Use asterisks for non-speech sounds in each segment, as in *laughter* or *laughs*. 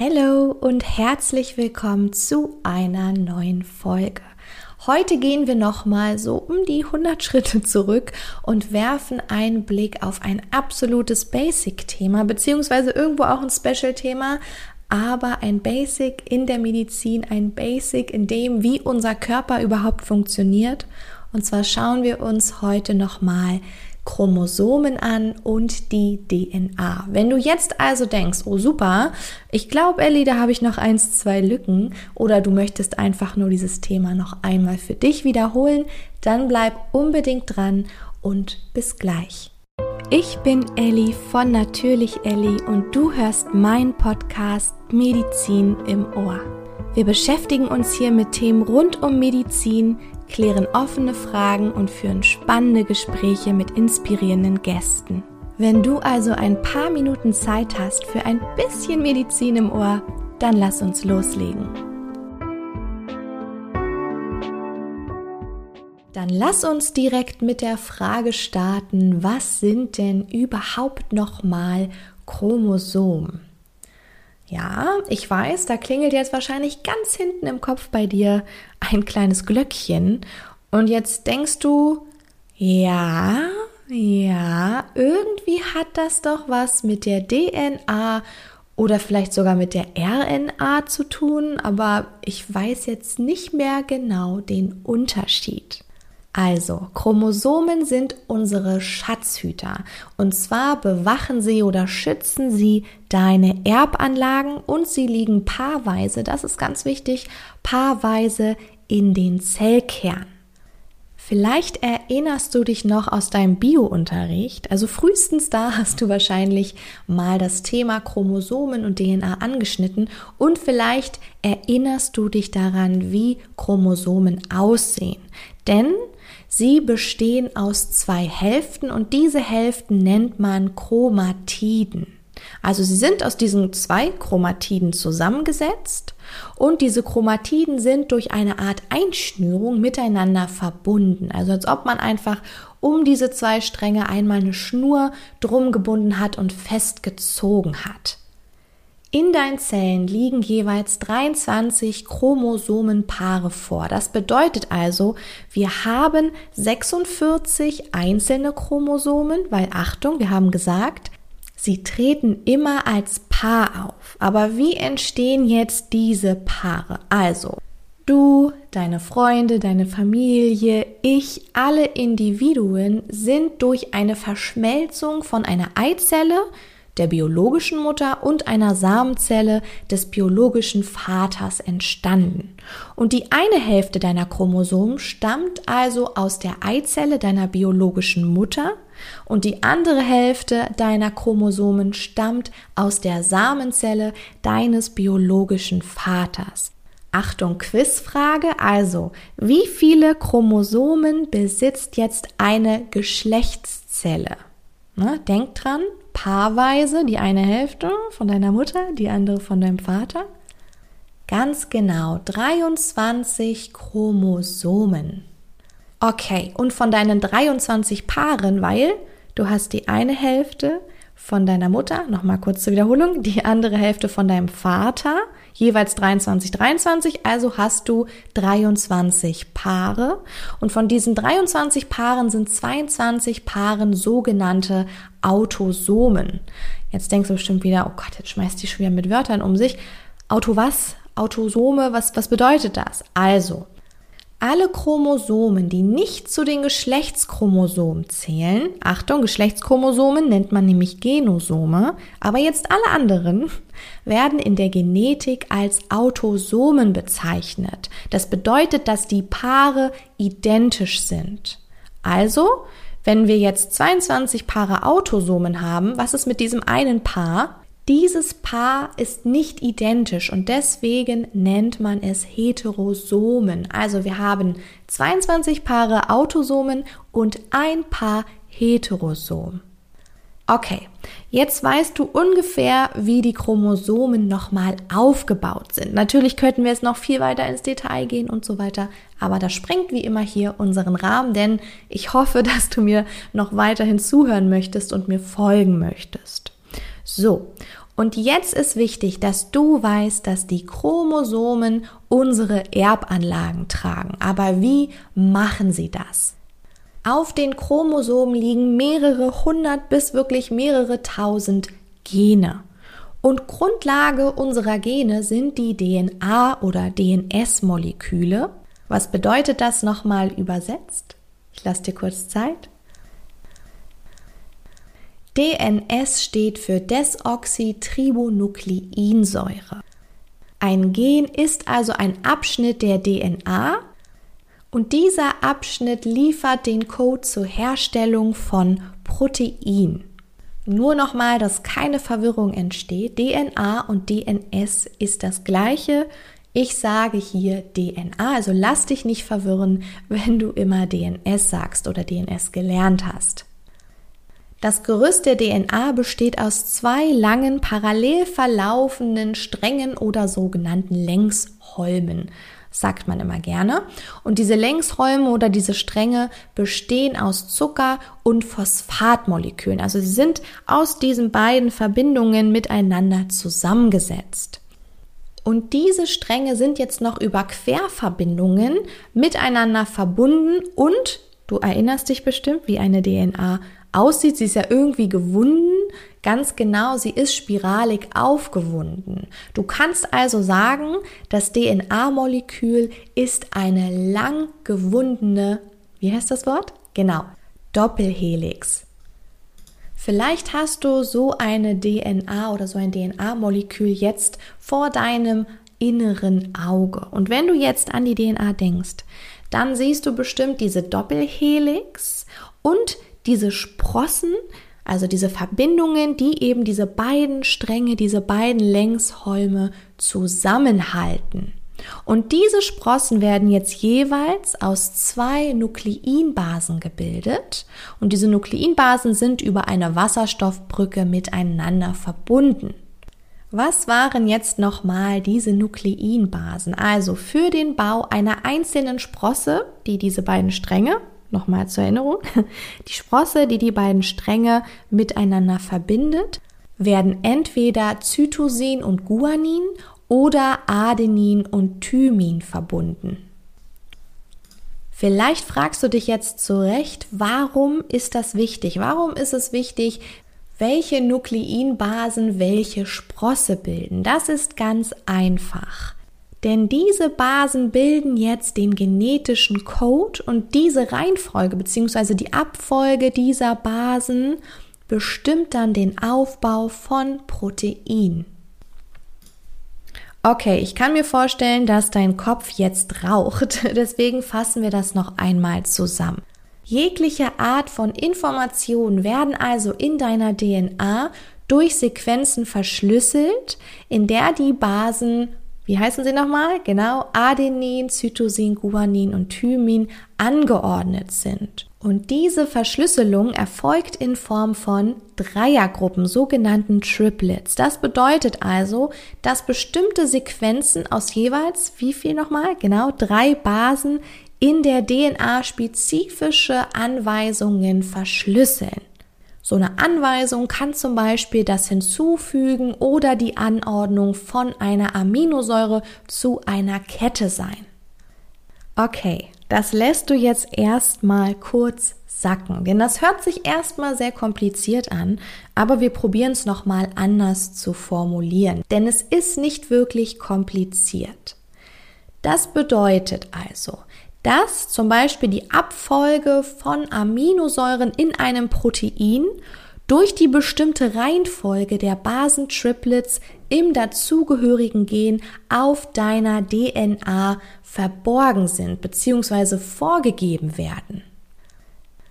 Hallo und herzlich willkommen zu einer neuen Folge. Heute gehen wir nochmal so um die 100 Schritte zurück und werfen einen Blick auf ein absolutes Basic-Thema, beziehungsweise irgendwo auch ein Special-Thema, aber ein Basic in der Medizin, ein Basic in dem, wie unser Körper überhaupt funktioniert. Und zwar schauen wir uns heute nochmal Chromosomen an und die DNA. Wenn du jetzt also denkst, oh super, ich glaube, Ellie, da habe ich noch eins, zwei Lücken oder du möchtest einfach nur dieses Thema noch einmal für dich wiederholen, dann bleib unbedingt dran und bis gleich. Ich bin Ellie von Natürlich Ellie und du hörst meinen Podcast Medizin im Ohr. Wir beschäftigen uns hier mit Themen rund um Medizin, klären offene Fragen und führen spannende Gespräche mit inspirierenden Gästen. Wenn du also ein paar Minuten Zeit hast für ein bisschen Medizin im Ohr, dann lass uns loslegen. Dann lass uns direkt mit der Frage starten, was sind denn überhaupt nochmal Chromosomen? Ja, ich weiß, da klingelt jetzt wahrscheinlich ganz hinten im Kopf bei dir ein kleines Glöckchen. Und jetzt denkst du, ja, ja, irgendwie hat das doch was mit der DNA oder vielleicht sogar mit der RNA zu tun, aber ich weiß jetzt nicht mehr genau den Unterschied. Also, Chromosomen sind unsere Schatzhüter. Und zwar bewachen sie oder schützen sie deine Erbanlagen und sie liegen paarweise, das ist ganz wichtig, paarweise in den Zellkern. Vielleicht erinnerst du dich noch aus deinem Biounterricht, also frühestens da hast du wahrscheinlich mal das Thema Chromosomen und DNA angeschnitten und vielleicht erinnerst du dich daran, wie Chromosomen aussehen. Denn Sie bestehen aus zwei Hälften und diese Hälften nennt man Chromatiden. Also sie sind aus diesen zwei Chromatiden zusammengesetzt und diese Chromatiden sind durch eine Art Einschnürung miteinander verbunden. Also als ob man einfach um diese zwei Stränge einmal eine Schnur drum gebunden hat und festgezogen hat. In deinen Zellen liegen jeweils 23 Chromosomenpaare vor. Das bedeutet also, wir haben 46 einzelne Chromosomen, weil Achtung, wir haben gesagt, sie treten immer als Paar auf. Aber wie entstehen jetzt diese Paare? Also, du, deine Freunde, deine Familie, ich, alle Individuen sind durch eine Verschmelzung von einer Eizelle, der biologischen Mutter und einer Samenzelle des biologischen Vaters entstanden. Und die eine Hälfte deiner Chromosomen stammt also aus der Eizelle deiner biologischen Mutter und die andere Hälfte deiner Chromosomen stammt aus der Samenzelle deines biologischen Vaters. Achtung, Quizfrage. Also, wie viele Chromosomen besitzt jetzt eine Geschlechtszelle? Ne, denk dran, paarweise, die eine Hälfte von deiner Mutter, die andere von deinem Vater. Ganz genau, 23 Chromosomen. Okay, und von deinen 23 Paaren, weil du hast die eine Hälfte von deiner Mutter, nochmal kurz zur Wiederholung, die andere Hälfte von deinem Vater, jeweils 23, 23, also hast du 23 Paare und von diesen 23 Paaren sind 22 Paaren sogenannte Autosomen. Jetzt denkst du bestimmt wieder, oh Gott, jetzt schmeißt die schon wieder mit Wörtern um sich. Auto was? Autosome, was, was bedeutet das? Also, alle Chromosomen, die nicht zu den Geschlechtschromosomen zählen, Achtung, Geschlechtschromosomen nennt man nämlich Genosome, aber jetzt alle anderen *laughs* werden in der Genetik als Autosomen bezeichnet. Das bedeutet, dass die Paare identisch sind. Also, wenn wir jetzt 22 Paare Autosomen haben, was ist mit diesem einen Paar? Dieses Paar ist nicht identisch und deswegen nennt man es Heterosomen. Also wir haben 22 Paare Autosomen und ein Paar Heterosom. Okay, jetzt weißt du ungefähr, wie die Chromosomen nochmal aufgebaut sind. Natürlich könnten wir es noch viel weiter ins Detail gehen und so weiter, aber das sprengt wie immer hier unseren Rahmen, denn ich hoffe, *laughs* dass du mir noch weiterhin zuhören möchtest und mir folgen möchtest. So, Und jetzt ist wichtig, dass du weißt, dass die Chromosomen unsere Erbanlagen tragen. Aber wie machen sie das? Auf den Chromosomen liegen mehrere hundert bis wirklich mehrere tausend Gene. Und Grundlage unserer Gene sind die DNA oder DNS-Moleküle. Was bedeutet das nochmal übersetzt? Ich lasse dir kurz Zeit. DNS steht für Desoxytribonukleinsäure. Ein Gen ist also ein Abschnitt der DNA und dieser Abschnitt liefert den Code zur Herstellung von Protein. Nur nochmal, dass keine Verwirrung entsteht. DNA und DNS ist das gleiche. Ich sage hier DNA, also lass dich nicht verwirren, wenn du immer DNS sagst oder DNS gelernt hast. Das Gerüst der DNA besteht aus zwei langen, parallel verlaufenden Strängen oder sogenannten Längsholmen, sagt man immer gerne. Und diese Längsholme oder diese Stränge bestehen aus Zucker- und Phosphatmolekülen. Also sie sind aus diesen beiden Verbindungen miteinander zusammengesetzt. Und diese Stränge sind jetzt noch über Querverbindungen miteinander verbunden und du erinnerst dich bestimmt, wie eine DNA aussieht. Sie ist ja irgendwie gewunden. Ganz genau, sie ist spiralig aufgewunden. Du kannst also sagen, das DNA-Molekül ist eine lang gewundene, wie heißt das Wort? Genau, Doppelhelix. Vielleicht hast du so eine DNA oder so ein DNA-Molekül jetzt vor deinem inneren Auge. Und wenn du jetzt an die DNA denkst, dann siehst du bestimmt diese Doppelhelix und diese Sprossen, also diese Verbindungen, die eben diese beiden Stränge, diese beiden Längsholme zusammenhalten. Und diese Sprossen werden jetzt jeweils aus zwei Nukleinbasen gebildet und diese Nukleinbasen sind über eine Wasserstoffbrücke miteinander verbunden. Was waren jetzt nochmal diese Nukleinbasen? Also für den Bau einer einzelnen Sprosse, die diese beiden Stränge, Nochmal zur Erinnerung. *laughs* Die Sprosse, die die beiden Stränge miteinander verbindet, werden entweder Zytosin und Guanin oder Adenin und Thymin verbunden. Vielleicht fragst du dich jetzt zu Recht, warum ist das wichtig? Warum ist es wichtig, welche Nukleinbasen welche Sprosse bilden? Das ist ganz einfach. Denn diese Basen bilden jetzt den genetischen Code und diese Reihenfolge bzw. die Abfolge dieser Basen bestimmt dann den Aufbau von Protein. Okay, ich kann mir vorstellen, dass dein Kopf jetzt raucht, *laughs* deswegen fassen wir das noch einmal zusammen. Jegliche Art von Informationen werden also in deiner DNA durch Sequenzen verschlüsselt, in der die Basen wie heißen sie nochmal? Genau, Adenin, Cytosin, Guanin und Thymin angeordnet sind. Und diese Verschlüsselung erfolgt in Form von Dreiergruppen, sogenannten Triplets. Das bedeutet also, dass bestimmte Sequenzen aus jeweils, wie viel nochmal? Genau, drei Basen in der DNA spezifische Anweisungen verschlüsseln. So eine Anweisung kann zum Beispiel das Hinzufügen oder die Anordnung von einer Aminosäure zu einer Kette sein. Okay, das lässt du jetzt erstmal kurz sacken, denn das hört sich erstmal sehr kompliziert an, aber wir probieren es nochmal anders zu formulieren, denn es ist nicht wirklich kompliziert. Das bedeutet also, dass zum Beispiel die Abfolge von Aminosäuren in einem Protein durch die bestimmte Reihenfolge der Basentriplets im dazugehörigen Gen auf deiner DNA verborgen sind bzw. vorgegeben werden.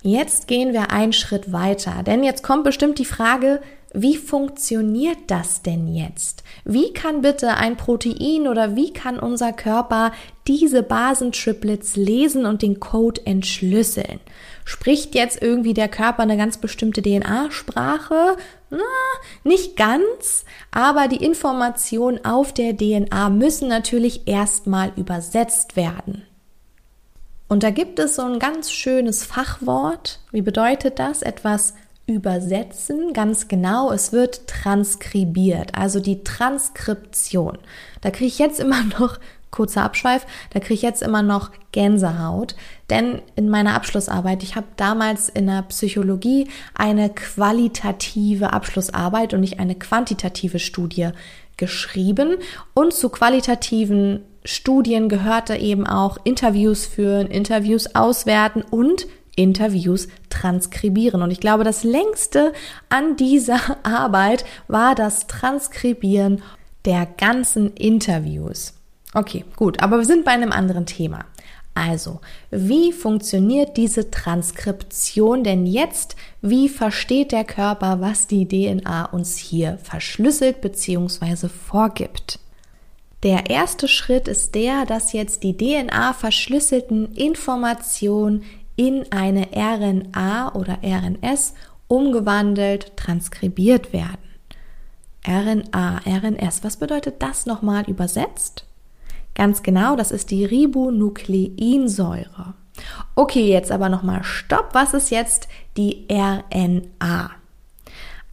Jetzt gehen wir einen Schritt weiter, denn jetzt kommt bestimmt die Frage, wie funktioniert das denn jetzt? Wie kann bitte ein Protein oder wie kann unser Körper diese Basentriplets lesen und den Code entschlüsseln? Spricht jetzt irgendwie der Körper eine ganz bestimmte DNA-Sprache? Na, nicht ganz, aber die Informationen auf der DNA müssen natürlich erstmal übersetzt werden. Und da gibt es so ein ganz schönes Fachwort. Wie bedeutet das? Etwas übersetzen, ganz genau, es wird transkribiert, also die Transkription. Da kriege ich jetzt immer *laughs* noch kurzer Abschweif, da kriege ich jetzt immer noch Gänsehaut, denn in meiner Abschlussarbeit, ich habe damals in der Psychologie eine qualitative Abschlussarbeit und nicht eine quantitative Studie geschrieben und zu qualitativen Studien gehörte eben auch Interviews führen, Interviews auswerten und Interviews transkribieren. Und ich glaube, das längste an dieser *laughs* Arbeit war das Transkribieren der ganzen Interviews. Okay, gut, aber wir sind bei einem anderen Thema. Also, wie funktioniert diese Transkription denn jetzt? Wie versteht der Körper, was die DNA uns hier verschlüsselt bzw. vorgibt? Der erste Schritt ist der, dass jetzt die DNA verschlüsselten Informationen in eine RNA oder RNS umgewandelt, transkribiert werden. RNA, RNS, was bedeutet das nochmal übersetzt? Ganz genau, das ist die Ribonukleinsäure. Okay, jetzt aber nochmal Stopp. Was ist jetzt die RNA?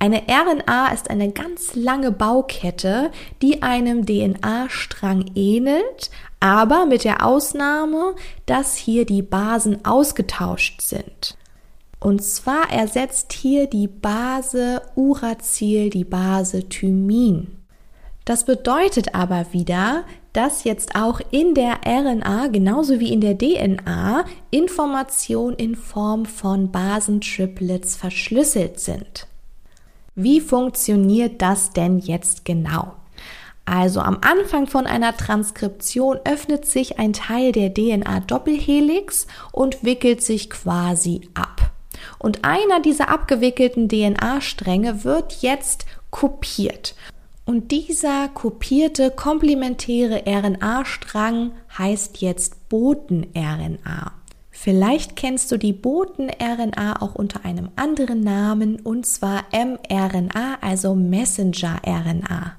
Eine RNA ist eine ganz lange Baukette, die einem DNA-Strang ähnelt, aber mit der Ausnahme, dass hier die Basen ausgetauscht sind. Und zwar ersetzt hier die Base Uracil die Base Thymin. Das bedeutet aber wieder, dass jetzt auch in der RNA genauso wie in der DNA Informationen in Form von Basentriplets verschlüsselt sind. Wie funktioniert das denn jetzt genau? Also am Anfang von einer Transkription öffnet sich ein Teil der DNA-Doppelhelix und wickelt sich quasi ab. Und einer dieser abgewickelten DNA-Stränge wird jetzt kopiert. Und dieser kopierte komplementäre RNA-Strang heißt jetzt Boten-RNA. Vielleicht kennst du die Boten-RNA auch unter einem anderen Namen und zwar mRNA, also Messenger-RNA.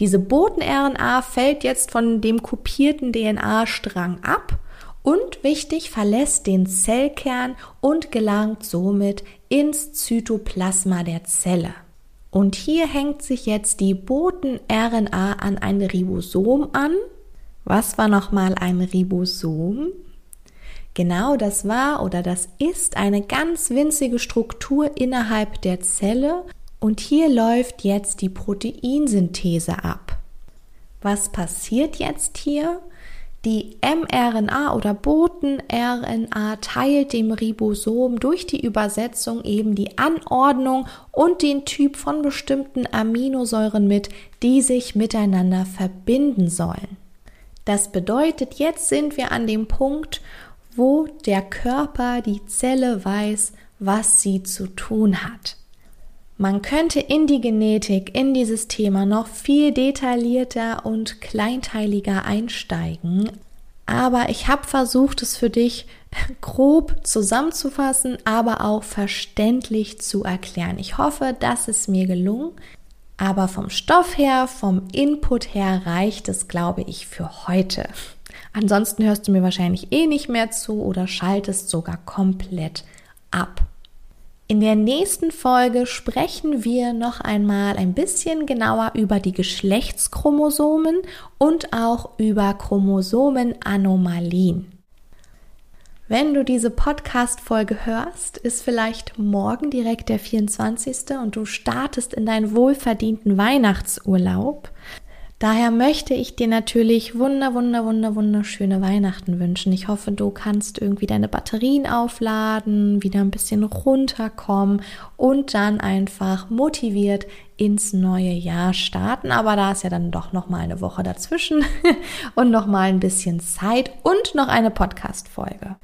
Diese Boten-RNA fällt jetzt von dem kopierten DNA-Strang ab und wichtig, verlässt den Zellkern und gelangt somit ins Zytoplasma der Zelle. Und hier hängt sich jetzt die Boten-RNA an ein Ribosom an. Was war nochmal ein Ribosom? Genau, das war oder das ist eine ganz winzige Struktur innerhalb der Zelle und hier läuft jetzt die Proteinsynthese ab. Was passiert jetzt hier? Die mRNA oder Boten-RNA teilt dem Ribosom durch die Übersetzung eben die Anordnung und den Typ von bestimmten Aminosäuren mit, die sich miteinander verbinden sollen. Das bedeutet, jetzt sind wir an dem Punkt, wo der Körper, die Zelle weiß, was sie zu tun hat. Man könnte in die Genetik, in dieses Thema noch viel detaillierter und kleinteiliger einsteigen, aber ich habe versucht, es für dich *laughs* grob zusammenzufassen, aber auch verständlich zu erklären. Ich hoffe, das ist mir gelungen, aber vom Stoff her, vom Input her reicht es, glaube ich, für heute. Ansonsten hörst du mir wahrscheinlich eh nicht mehr zu oder schaltest sogar komplett ab. In der nächsten Folge sprechen wir noch einmal ein bisschen genauer über die Geschlechtschromosomen und auch über Chromosomenanomalien. Wenn du diese Podcast-Folge hörst, ist vielleicht morgen direkt der 24. und du startest in deinen wohlverdienten Weihnachtsurlaub. Daher möchte ich dir natürlich wunder, wunder, wunder, wunderschöne Weihnachten wünschen. Ich hoffe, du kannst irgendwie deine Batterien aufladen, wieder ein bisschen runterkommen und dann einfach motiviert ins neue Jahr starten. Aber da ist ja dann doch noch mal eine Woche dazwischen *laughs* und noch mal ein bisschen Zeit und noch eine Podcast-Folge.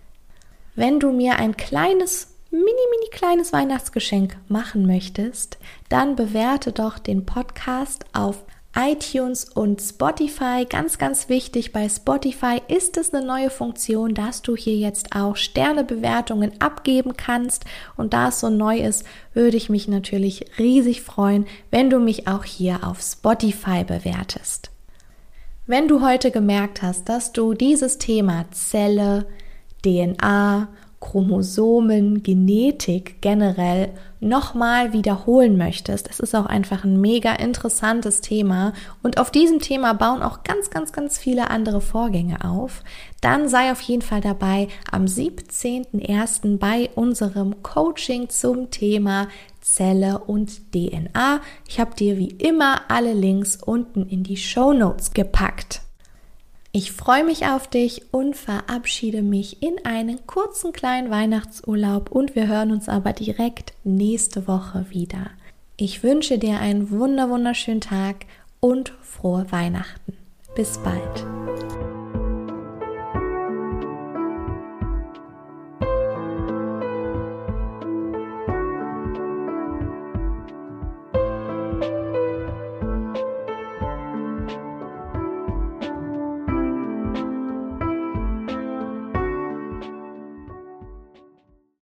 Wenn du mir ein kleines mini, mini kleines Weihnachtsgeschenk machen möchtest, dann bewerte doch den Podcast auf iTunes und Spotify. Ganz, ganz wichtig, bei Spotify ist es eine neue Funktion, dass du hier jetzt auch Sternebewertungen abgeben kannst. Und da es so neu ist, würde ich mich natürlich riesig freuen, wenn du mich auch hier auf Spotify bewertest. Wenn du heute gemerkt hast, dass du dieses Thema Zelle, DNA, Chromosomen, Genetik generell nochmal wiederholen möchtest, es ist auch einfach ein mega interessantes Thema und auf diesem Thema bauen auch ganz, ganz, ganz viele andere Vorgänge auf, dann sei auf jeden Fall dabei am 17.01. bei unserem Coaching zum Thema Zelle und DNA. Ich habe dir wie immer alle Links unten in die Show Notes gepackt. Ich freue mich auf dich und verabschiede mich in einen kurzen kleinen Weihnachtsurlaub und wir hören uns aber direkt nächste Woche wieder. Ich wünsche dir einen wunder wunderschönen Tag und frohe Weihnachten. Bis bald.